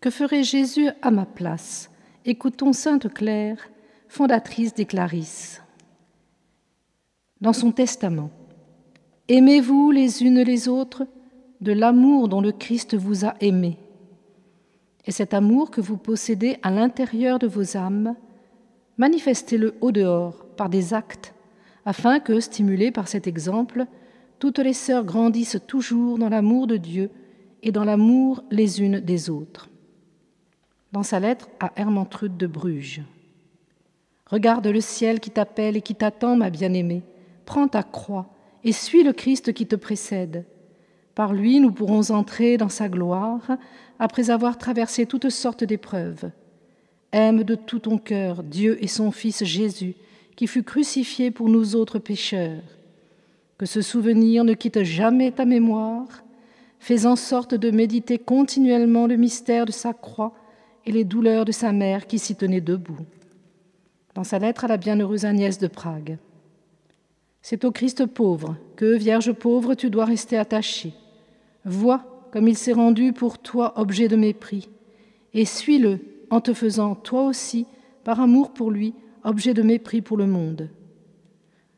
Que ferait Jésus à ma place? Écoutons Sainte Claire, fondatrice des Clarisses. Dans son testament, Aimez-vous les unes les autres de l'amour dont le Christ vous a aimé. Et cet amour que vous possédez à l'intérieur de vos âmes, manifestez-le au dehors par des actes, afin que, stimulées par cet exemple, toutes les sœurs grandissent toujours dans l'amour de Dieu et dans l'amour les unes des autres. Dans sa lettre à Hermantrude de Bruges. Regarde le ciel qui t'appelle et qui t'attend, ma bien-aimée. Prends ta croix et suis le Christ qui te précède. Par lui, nous pourrons entrer dans sa gloire après avoir traversé toutes sortes d'épreuves. Aime de tout ton cœur Dieu et son Fils Jésus, qui fut crucifié pour nous autres pécheurs. Que ce souvenir ne quitte jamais ta mémoire. Fais en sorte de méditer continuellement le mystère de sa croix et les douleurs de sa mère qui s'y tenait debout. Dans sa lettre à la bienheureuse Agnès de Prague. C'est au Christ pauvre que, Vierge pauvre, tu dois rester attachée. Vois comme il s'est rendu pour toi objet de mépris, et suis-le en te faisant, toi aussi, par amour pour lui, objet de mépris pour le monde.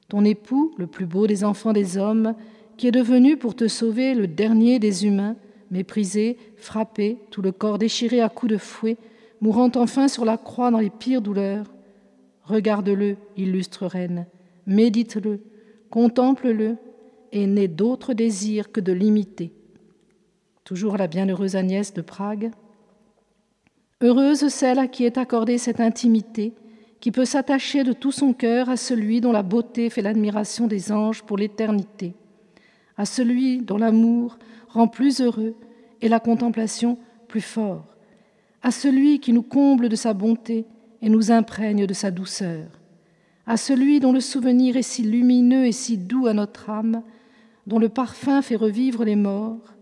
Ton époux, le plus beau des enfants des hommes, qui est devenu pour te sauver le dernier des humains, méprisé, frappé, tout le corps déchiré à coups de fouet, mourant enfin sur la croix dans les pires douleurs, regarde-le, illustre reine, médite-le, contemple-le, et n'aie d'autre désir que de l'imiter. Toujours la bienheureuse Agnès de Prague. Heureuse celle à qui est accordée cette intimité, qui peut s'attacher de tout son cœur à celui dont la beauté fait l'admiration des anges pour l'éternité, à celui dont l'amour rend plus heureux et la contemplation plus fort, à celui qui nous comble de sa bonté et nous imprègne de sa douceur, à celui dont le souvenir est si lumineux et si doux à notre âme, dont le parfum fait revivre les morts,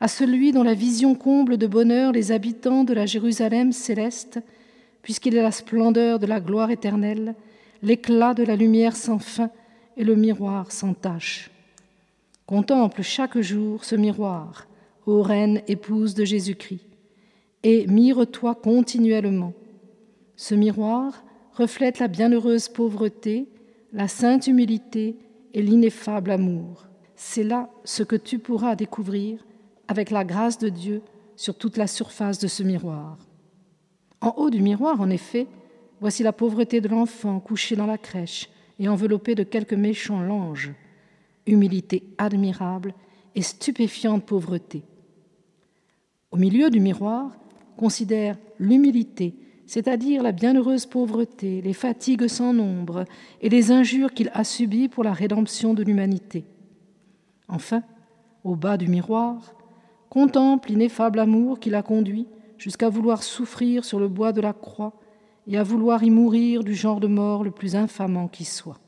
à celui dont la vision comble de bonheur les habitants de la Jérusalem céleste, puisqu'il est la splendeur de la gloire éternelle, l'éclat de la lumière sans fin et le miroir sans tache. Contemple chaque jour ce miroir, ô reine épouse de Jésus-Christ, et mire-toi continuellement. Ce miroir reflète la bienheureuse pauvreté, la sainte humilité et l'ineffable amour. C'est là ce que tu pourras découvrir avec la grâce de Dieu sur toute la surface de ce miroir. En haut du miroir, en effet, voici la pauvreté de l'enfant couché dans la crèche et enveloppé de quelques méchants langes, humilité admirable et stupéfiante pauvreté. Au milieu du miroir, considère l'humilité, c'est-à-dire la bienheureuse pauvreté, les fatigues sans nombre et les injures qu'il a subies pour la rédemption de l'humanité. Enfin, au bas du miroir, contemple l'ineffable amour qui l'a conduit jusqu'à vouloir souffrir sur le bois de la croix et à vouloir y mourir du genre de mort le plus infamant qui soit.